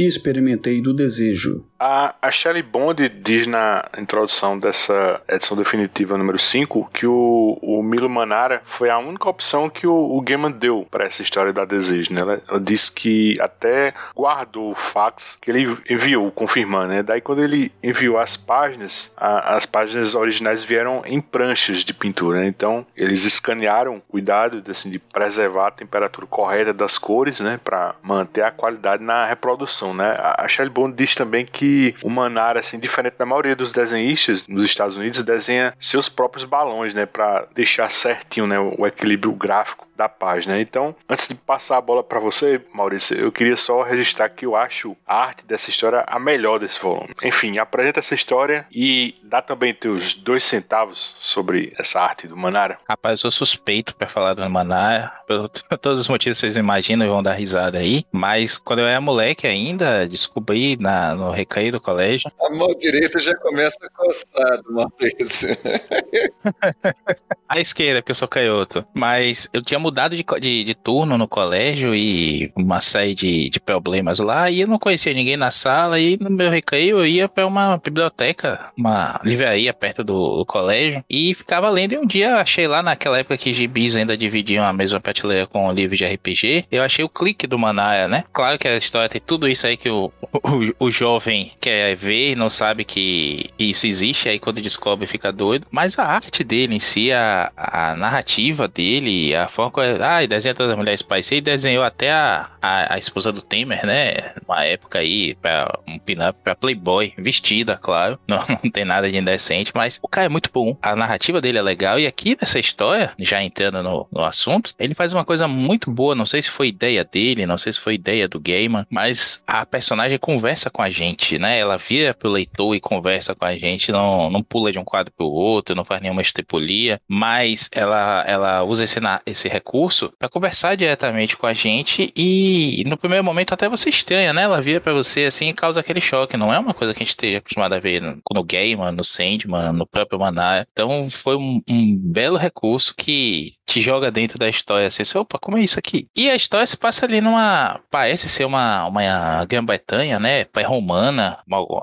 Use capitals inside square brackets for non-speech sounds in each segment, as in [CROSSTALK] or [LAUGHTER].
que experimentei do desejo. A, a Shelley Bond diz na introdução dessa edição definitiva número 5 que o, o Milo Manara foi a única opção que o, o Gaiman deu para essa história da desejo. Né? Ela, ela disse que até guardou o fax que ele enviou, confirmando. Né? Daí, quando ele enviou as páginas, a, as páginas originais vieram em pranchas de pintura. Né? Então, eles escanearam, cuidado assim, de preservar a temperatura correta das cores, né? para manter a qualidade na reprodução. Né? A, Shelley Bond diz também que o Manara, assim, diferente da maioria dos desenhistas nos Estados Unidos, desenha seus próprios balões, né, para deixar certinho, né, o equilíbrio gráfico da página. Então, antes de passar a bola para você, Maurício, eu queria só registrar que eu acho a arte dessa história a melhor desse volume. Enfim, apresenta essa história e dá também teus dois centavos sobre essa arte do Manara. Rapaz, eu sou suspeito para falar do Manara, por [LAUGHS] todos os motivos que vocês imaginam e vão dar risada aí, mas quando eu era moleque ainda, descobri na, no recreio do colégio. A mão direita já começa a coçar do Maurício. [LAUGHS] a esquerda, porque eu sou canhoto. Mas eu tinha mudado de, de, de, turno no colégio e uma série de, de problemas lá, e eu não conhecia ninguém na sala, e no meu recreio eu ia para uma biblioteca, uma livraria perto do, do, colégio, e ficava lendo, e um dia achei lá naquela época que gibis ainda dividiam a mesma prateleira com livros de RPG, eu achei o clique do Manaya, né? Claro que a história tem tudo isso aí que o, o, o jovem quer ver não sabe que isso existe, aí quando descobre fica doido, mas a arte dele em si, a, a narrativa dele, a forma ah, e desenha todas as mulheres Spice e desenhou até a, a, a, esposa do Temer, né? Uma época aí, pra um pin-up pra Playboy, vestida, claro. [LAUGHS] Não, não tem nada de indecente, mas o cara é muito bom. A narrativa dele é legal. E aqui nessa história, já entrando no, no assunto, ele faz uma coisa muito boa. Não sei se foi ideia dele, não sei se foi ideia do Gaiman, mas a personagem conversa com a gente, né? Ela vira pro leitor e conversa com a gente, não, não pula de um quadro pro outro, não faz nenhuma estepolia, mas ela, ela usa esse, esse recurso para conversar diretamente com a gente e no primeiro momento até você estranha, né? Ela vira para você assim e causa aquele choque. Não é uma coisa que a gente esteja acostumado a ver no, no Gaiman, no Sandman, no próprio Maná. Então foi um, um, belo recurso que te joga dentro da história assim, opa, como é isso aqui? E a história se passa ali numa, parece ser uma, uma Grã-Bretanha, né? Pré-romana,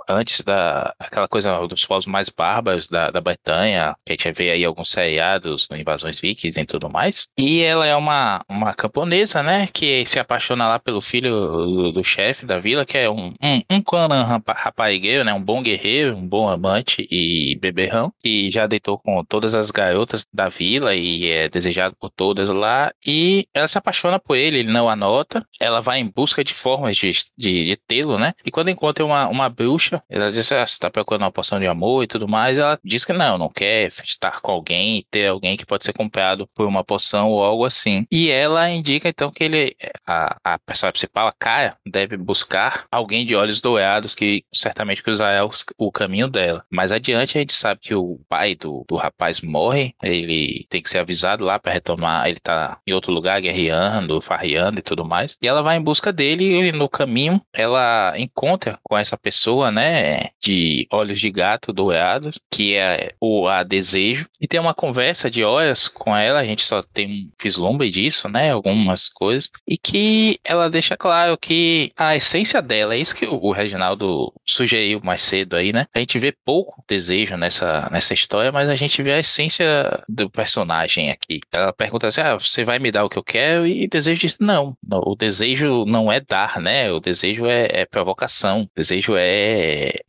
antes da aquela coisa dos povos mais bárbaros da, da Bretanha, que a gente vê aí alguns seriados, invasões vikings e tudo mais. E ela é uma, uma camponesa, né? Que se apaixona lá pelo filho do, do chefe da vila, que é um, um, um Conan raparigueiro, né? Um bom guerreiro, um bom amante e beberrão, que já deitou com todas as garotas da vila e é desejado por todas lá. E ela se apaixona por ele, ele não anota. Ela vai em busca de formas de, de, de tê-lo, né? E quando encontra uma, uma bruxa, ela diz: ah, você tá procurando uma poção de amor e tudo mais. Ela diz que não, não quer estar com alguém, ter alguém que pode ser comprado por uma poção ou algo assim. E ela indica então que ele, a, a personagem principal, a Kaia, deve buscar alguém de olhos dourados que certamente cruzará o, o caminho dela. Mais adiante a gente sabe que o pai do, do rapaz morre, ele tem que ser avisado lá para retomar, ele tá em outro lugar guerreando, farreando e tudo mais. E ela vai em busca dele e no caminho ela encontra com essa pessoa, né, de olhos de gato dourados, que é o a desejo, e tem uma conversa de horas com ela, a gente só tem um vislumbre disso, né? Algumas coisas. E que ela deixa claro que a essência dela, é isso que o Reginaldo sugeriu mais cedo aí, né? A gente vê pouco desejo nessa, nessa história, mas a gente vê a essência do personagem aqui. Ela pergunta assim: ah, você vai me dar o que eu quero? E desejo diz: não. O desejo não é dar, né? O desejo é, é provocação. O desejo é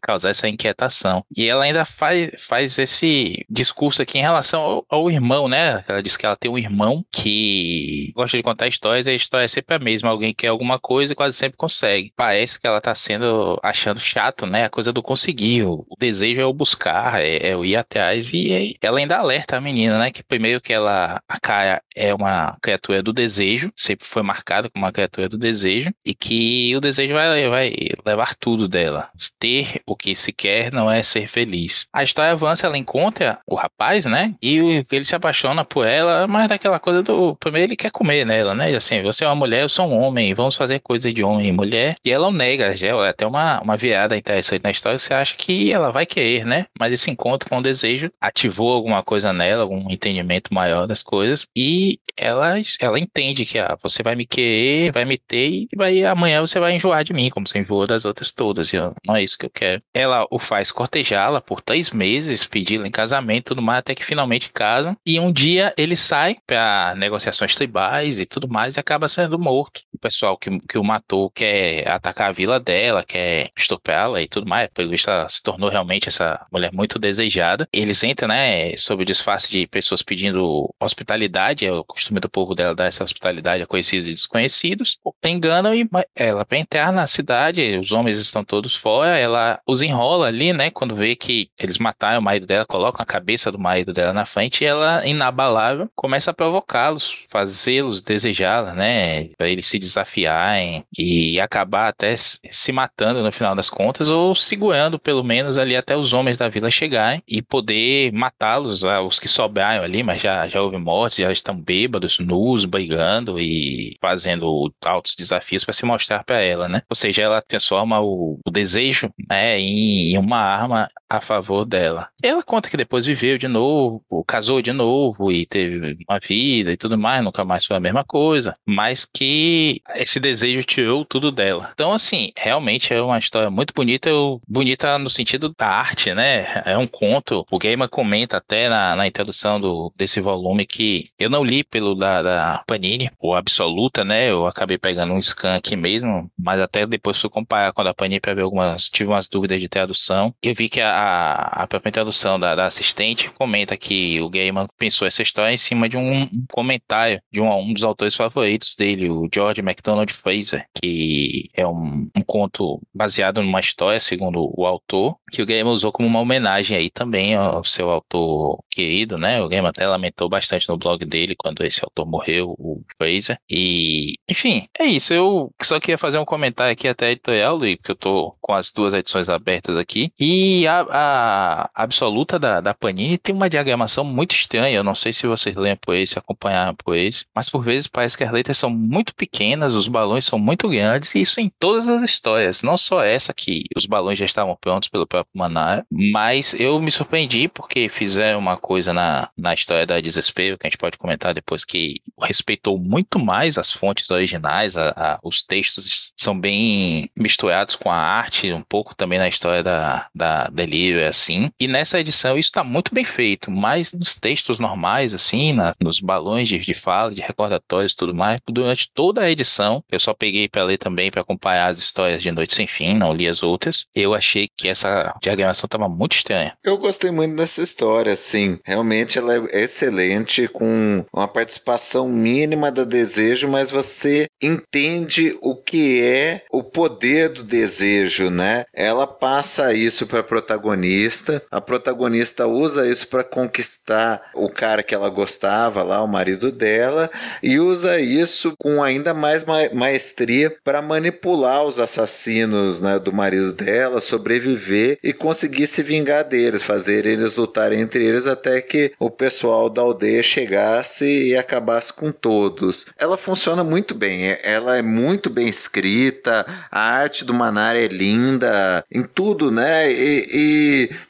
causar essa inquietação. E ela ainda faz, faz esse discurso aqui em relação ao, ao irmão, né? Ela diz que ela tem um irmão que gosta de contar histórias e a história é sempre a mesma. Alguém quer alguma coisa e quase sempre consegue. Parece que ela tá sendo achando chato, né? A coisa do conseguir. O, o desejo é o buscar, é, é, o ir atrás. E ela ainda alerta a menina, né? Que primeiro que ela, a Kaia é uma criatura do desejo, sempre foi marcada como uma criatura do desejo, e que o desejo vai, vai levar tudo dela. Ter o que se quer não é ser feliz. A história avança, ela encontra o rapaz, né? E ele se apaixona por ela, mas daquela coisa do. Primeiro ele quer comer nela, né? Assim, você é uma mulher, eu sou um homem, vamos fazer coisa de homem e mulher. E ela o nega, já é até uma, uma virada interessante na história. Você acha que ela vai querer, né? Mas esse encontro com o desejo ativou alguma coisa nela, algum entendimento maior das coisas. E ela, ela entende que ah, você vai me querer, vai me ter e vai, amanhã você vai enjoar de mim, como você enjoou das outras todas. E não é isso que eu quero. Ela o faz cortejá-la por três meses, pedi-la em casamento, tudo mais, até que finalmente casam. E um dia ele sai para negociações tribais e tudo mais e acaba sendo morto. O pessoal que, que o matou quer atacar a vila dela, quer estuprá-la e tudo mais. Pelo visto, ela se tornou realmente essa mulher muito desejada. Eles entram, né, sob o disfarce de pessoas pedindo hospitalidade, é o costume do povo dela dar essa hospitalidade a conhecidos e desconhecidos. Enganam e ela, entrar na cidade, os homens estão todos fora, ela os enrola ali, né, quando vê que eles mataram o marido dela, colocam a cabeça do marido dela na frente e ela, inabalável, começa a provocá-los, fazê-los desejá-la, né, para eles se desafiarem e acabar até se matando no final das contas ou segurando pelo menos ali até os homens da vila chegarem e poder matá-los, ah, os que sobraram ali, mas já, já houve mortes, já estão bêbados, nus, brigando e fazendo altos desafios para se mostrar para ela, né? Ou seja, ela transforma o, o desejo né, em, em uma arma a favor dela. Ela conta que depois viveu de novo, casou de novo e teve uma vida e tudo mais, nunca mais foi a mesma coisa, mas que esse desejo tirou tudo dela. Então, assim, realmente é uma história muito bonita, bonita no sentido da arte, né? É um conto. O Gaiman comenta até na, na introdução do, desse volume que eu não li pelo da, da Panini, o Absoluta, né? Eu acabei pegando um scan aqui mesmo, mas até depois fui comparar com a da Panini para ver algumas, tive umas dúvidas de tradução. Eu vi que a a, a própria tradução da, da, assistente comenta que o Gaiman pensou essa história em cima de um, um comentário de um, um, dos autores favoritos dele, o George MacDonald Fraser, que é um, um, conto baseado numa história, segundo o autor, que o Gaiman usou como uma homenagem aí também ao seu autor querido, né? O Gaiman até lamentou bastante no blog dele quando esse autor morreu, o Fraser. E, enfim, é isso. Eu só queria fazer um comentário aqui até editorial, Luiz, porque eu tô com as duas edições abertas aqui. E a, a absoluta da, da Panini tem uma diagramação muito estranha. Eu não sei se vocês lembram por esse, acompanharam por esse, mas por vezes parece que as letras são muito pequenas, os balões são muito grandes, e isso em todas as histórias. Não só essa que os balões já estavam prontos pelo próprio Manara, mas eu me surpreendi porque fizeram uma coisa na, na história da Desespero, que a gente pode comentar depois, que respeitou muito mais as fontes originais, a, a, os textos são bem misturados com a arte, um pouco também na história da, da Delírio, é assim. E nessa edição isso está muito bem feito, mas nos textos normais, assim, na, nos balões de, de fala, de recordatórios e tudo mais, durante toda a edição, eu só peguei para ler também para acompanhar as histórias de Noite Sem Fim, não li as outras, eu achei que essa diagramação estava muito estranha. Eu gostei muito dessa história, sim. Realmente ela é excelente, com uma participação mínima do desejo, mas você entende o que é o poder do desejo, né? Ela passa isso para a protagonista, a protagonista usa isso para conquistar o cara que ela gostava lá, o marido dela, e usa isso com ainda mais ma maestria para manipular os assassinos né, do marido dela, sobreviver e conseguir se vingar deles, fazer eles lutarem entre eles até que o pessoal da aldeia chegasse e acabasse com todos. Ela funciona muito bem, é, ela é muito bem escrita, a arte do Manara é linda, em tudo, né? E, e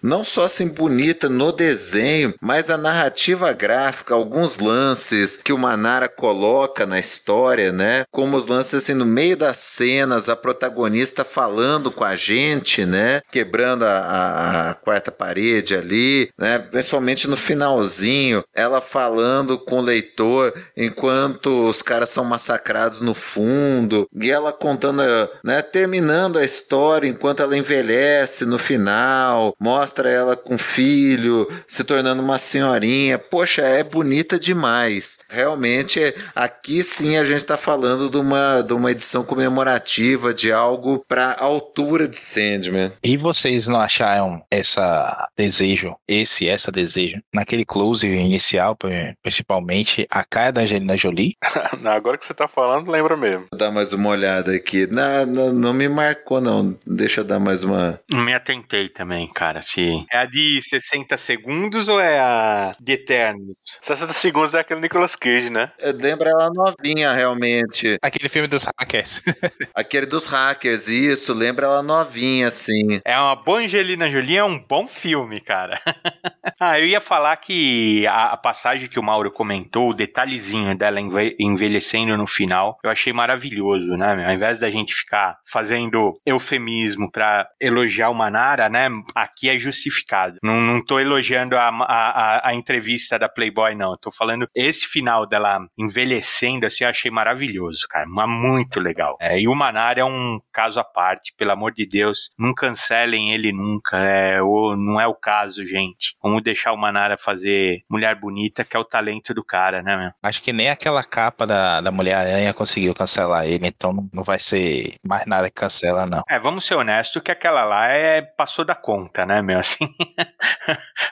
não só assim bonita no desenho, mas a narrativa gráfica, alguns lances que o Manara coloca na história, né? Como os lances assim no meio das cenas, a protagonista falando com a gente, né? Quebrando a, a, a quarta parede ali, né? Principalmente no finalzinho, ela falando com o leitor enquanto os caras são massacrados no fundo e ela contando, né? Terminando a história enquanto ela envelhece no final, mostra ela com filho, se tornando uma senhorinha. Poxa, é bonita demais. Realmente, aqui sim a gente está falando de uma, de uma edição comemorativa, de algo para altura de Sandman. E vocês não acharam essa desejo, esse, essa desejo, naquele close inicial, principalmente, a cara da Angelina Jolie? [LAUGHS] Agora que você está falando, lembra mesmo. Vou dar mais uma olhada aqui. Não, não, não me marcou, não. Deixa eu dar mais uma. Não me atentei também, cara. Se é a de 60 segundos ou é a de Eternos? 60 segundos é aquele Nicolas Cage, né? Eu lembro ela novinha, realmente. Aquele filme dos hackers. [LAUGHS] Aquele dos hackers, isso. Lembra ela novinha, assim. É uma boa Angelina Jolie, é um bom filme, cara. [LAUGHS] ah, eu ia falar que a, a passagem que o Mauro comentou, o detalhezinho dela enve- envelhecendo no final, eu achei maravilhoso, né? Ao invés da gente ficar fazendo eufemismo pra elogiar o Manara, né? Aqui é justificado. Não, não tô elogiando a, a, a- entrevista da Playboy, não. Eu tô falando esse final dela envelhecendo, assim, eu achei maravilhoso, cara. Mas muito legal. É, e o Manara é um caso à parte, pelo amor de Deus. Não cancelem ele nunca. É, o, não é o caso, gente. Vamos deixar o Manara fazer Mulher Bonita, que é o talento do cara, né, meu? Acho que nem aquela capa da, da Mulher-Aranha conseguiu cancelar ele, então não- não vai ser mais nada que cancela, não. É, vamos ser honestos que aquela lá é passou da conta, né, meu? [LAUGHS] Assim,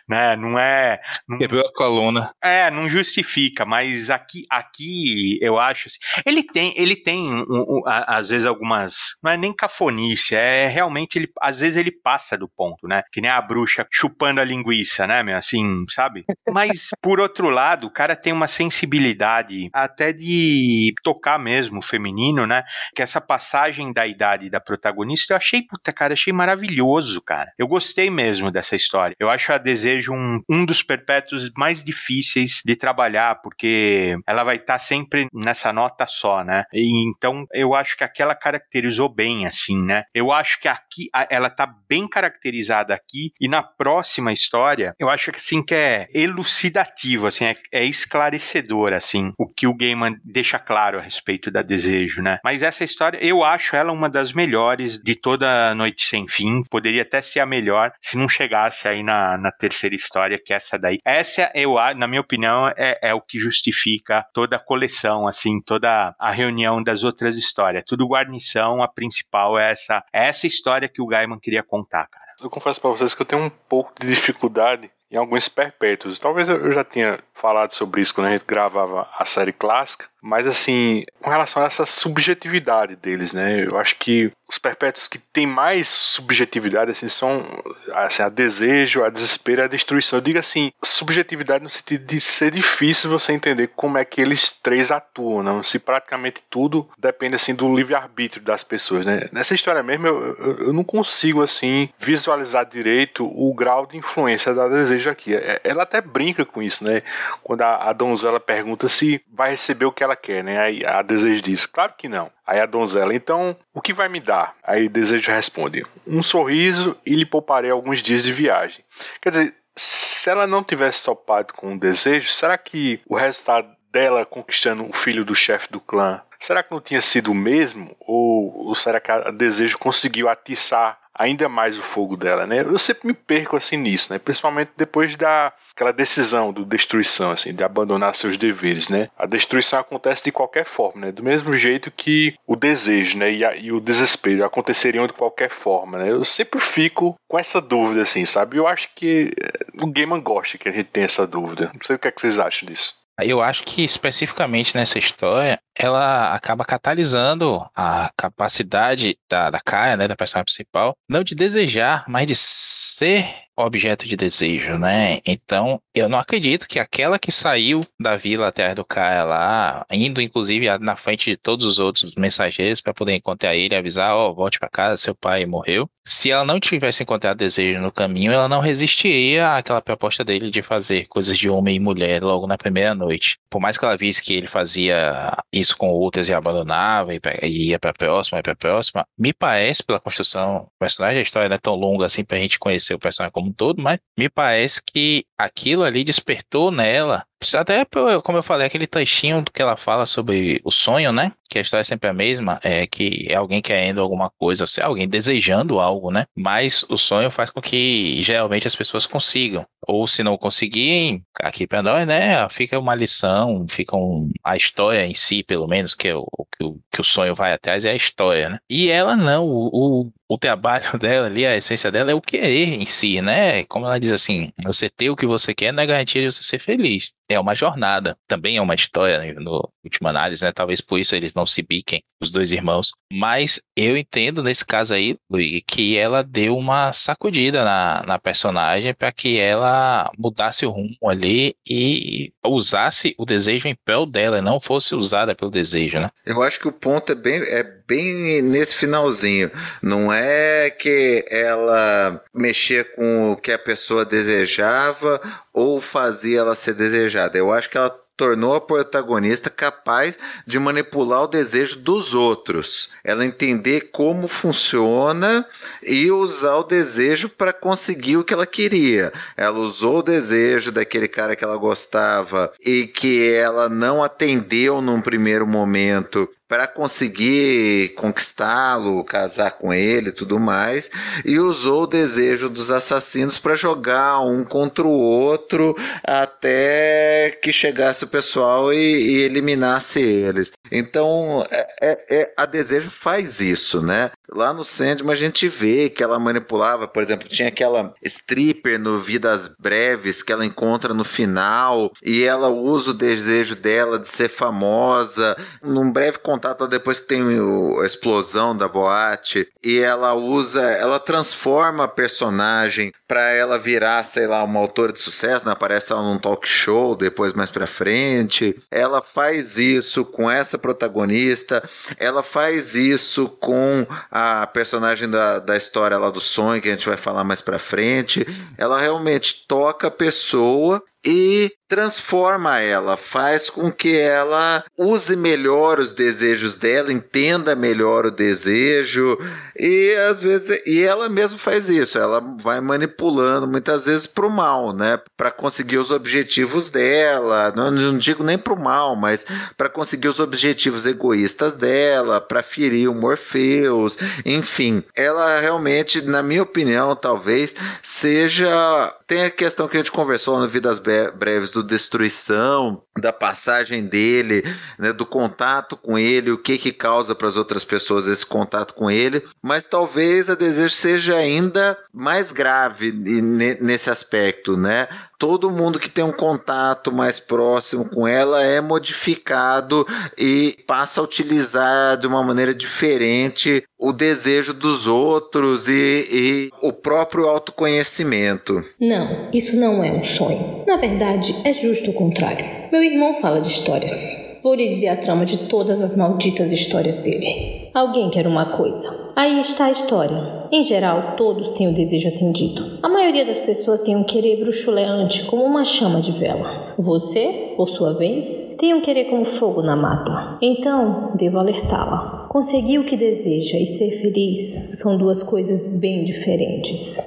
né? Não é. Não, Quebrou a coluna. É, não justifica, mas aqui, aqui eu acho assim, ele tem, ele tem um- um- a- às vezes algumas, não é nem cafonice, é realmente ele, às vezes ele passa do ponto, né? Que nem a bruxa chupando a linguiça, né, meu, assim, sabe? Mas por outro lado, o cara tem uma sensibilidade até de tocar mesmo feminino, né? Que essa passagem da idade da protagonista eu achei, puta, cara, achei maravilhoso, cara. Eu gostei mesmo dessa história. Eu acho a Desejo um, um dos perpétuos mais difíceis de trabalhar, porque ela vai estar sempre nessa nota só, né? E então eu acho que aquela caracterizou bem, assim, né? Eu acho que aqui a- ela tá bem caracterizada aqui e na próxima história eu acho que assim que é elucidativo, assim, é, é esclarecedor, assim, o que o Gaiman deixa claro a respeito da desejo, né? Mas essa história eu acho ela uma das melhores de toda Noite Sem Fim, poderia até ser a melhor se não chegasse aí na, na terceira história, que é essa daí. Essa, eu, na minha opinião, é, é o que justifica toda a coleção, assim, toda a reunião das outras histórias. Tudo guarnição, a principal é essa, é essa história que o Gaiman queria contar, cara. Eu confesso pra vocês que eu tenho um pouco de dificuldade em alguns perpétuos. Talvez eu eu já tinha falado sobre isso quando a gente gravava a série clássica, mas assim, com relação a essa subjetividade deles, né? Eu acho que os perpétuos que têm mais subjetividade assim são assim, a desejo, a desespero a destruição. Eu digo assim, subjetividade no sentido de ser difícil você entender como é que eles três atuam, não? Se praticamente tudo depende assim do livre-arbítrio das pessoas, né? Nessa história mesmo eu, eu, eu não consigo assim visualizar direito o grau de influência da desejo aqui. É- Ela até brinca com isso, né? Quando a, a donzela pergunta se vai receber o que ela quer, né? Aí a desejo diz, claro que não. Aí a donzela, então, o que vai me dar? Aí desejo responde, um sorriso e lhe pouparei alguns dias de viagem. Quer dizer, se ela não tivesse topado com o desejo, será que o resultado dela conquistando o filho do chefe do clã, será que não tinha sido o mesmo? Ou, ou será que a desejo conseguiu atiçar ainda mais o fogo dela, né? Eu sempre me perco assim nisso, né? Principalmente depois da aquela decisão do destruição, assim, de abandonar seus deveres, né? A destruição acontece de qualquer forma, né? Do mesmo jeito que o desejo, né? E, a- e o desespero aconteceriam de qualquer forma, né? Eu sempre fico com essa dúvida, assim, sabe? Eu acho que eh, o Gaiman gosta que a gente tenha essa dúvida. Não sei o que, é que vocês acham disso. Eu acho que especificamente nessa história, ela acaba catalisando a capacidade da, da Kaia, né, da personagem principal, não de desejar, mas de ser objeto de desejo, né? Então, eu não acredito que aquela que saiu da vila atrás do Kaia lá, indo inclusive na frente de todos os outros mensageiros para poder encontrar ele e avisar, ó, volte para casa, seu pai morreu. Se ela não tivesse encontrado desejo no caminho, ela não resistiria àquela proposta dele de fazer coisas de homem e mulher logo na primeira noite. Por mais que ela visse que ele fazia isso com outras e abandonava e, e ia pra próxima, ia pra próxima, me parece, pela construção do personagem, a história não é tão longa assim pra gente conhecer o personagem como um todo, mas me parece que aquilo ali despertou nela. Até, como eu falei, aquele trechinho do que ela fala sobre o sonho, né? Que a história é sempre a mesma, é que é alguém querendo alguma coisa, ou seja, alguém desejando algo, né? Mas o sonho faz com que geralmente as pessoas consigam. Ou se não conseguirem, aqui pra nós, né? Fica uma lição, fica um, a história em si, pelo menos, que, é o, o que, o, que o sonho vai atrás é a história, né? E ela não, o, o, o trabalho [LAUGHS] dela ali, a essência dela é o querer em si, né? Como ela diz assim, você ter o que você quer não é garantia de você ser feliz. É uma jornada, também é uma história né, no última análise, né? Talvez por isso eles não se biquem, os dois irmãos. Mas eu entendo nesse caso aí, Luigi, que ela deu uma sacudida na, na personagem para que ela mudasse o rumo ali e usasse o desejo em prol dela, e não fosse usada pelo desejo, né? Eu acho que o ponto é bem, é bem nesse finalzinho. Não é que ela mexia com o que a pessoa desejava ou fazia ela ser desejada. Eu acho que ela tornou a protagonista capaz de manipular o desejo dos outros. Ela entender como funciona e usar o desejo para conseguir o que ela queria. Ela usou o desejo daquele cara que ela gostava e que ela não atendeu num primeiro momento para conseguir conquistá-lo, casar com ele tudo mais, e usou o desejo dos assassinos para jogar um contra o outro até que chegasse o pessoal e, e eliminasse eles. Então, é, é, é, a Desejo faz isso, né? Lá no Sandman a gente vê que ela manipulava, por exemplo, tinha aquela stripper no Vidas Breves que ela encontra no final e ela usa o desejo dela de ser famosa. Num breve contato depois que tem a explosão da boate e ela usa, ela transforma a personagem para ela virar, sei lá, uma autora de sucesso, né? aparece ela num talk show depois mais para frente. Ela faz isso com essa protagonista, ela faz isso com a personagem da, da história lá do sonho, que a gente vai falar mais pra frente, ela realmente toca a pessoa e transforma ela, faz com que ela use melhor os desejos dela, entenda melhor o desejo e às vezes e ela mesma faz isso, ela vai manipulando muitas vezes para o mal, né, para conseguir os objetivos dela, não, não digo nem para o mal, mas para conseguir os objetivos egoístas dela, para ferir o Morpheus, enfim, ela realmente, na minha opinião, talvez seja tem a questão que a gente conversou no Vidas Breves do destruição, da passagem dele, né, do contato com ele, o que que causa para as outras pessoas esse contato com ele, mas talvez a desejo seja ainda mais grave nesse aspecto, né? Todo mundo que tem um contato mais próximo com ela é modificado e passa a utilizar de uma maneira diferente o desejo dos outros e, e, o próprio autoconhecimento. Não, isso não é um sonho. Na verdade, é justo o contrário. Meu irmão fala de histórias. Vou lhe dizer a trama de todas as malditas histórias dele. Alguém quer uma coisa. Aí está a história. Em geral, todos têm o desejo atendido. A maioria das pessoas tem um querer bruxuleante como uma chama de vela. Você, por sua vez, tem um querer como fogo na mata. Então, devo alertá-la. Conseguir o que deseja e ser feliz são duas coisas bem diferentes.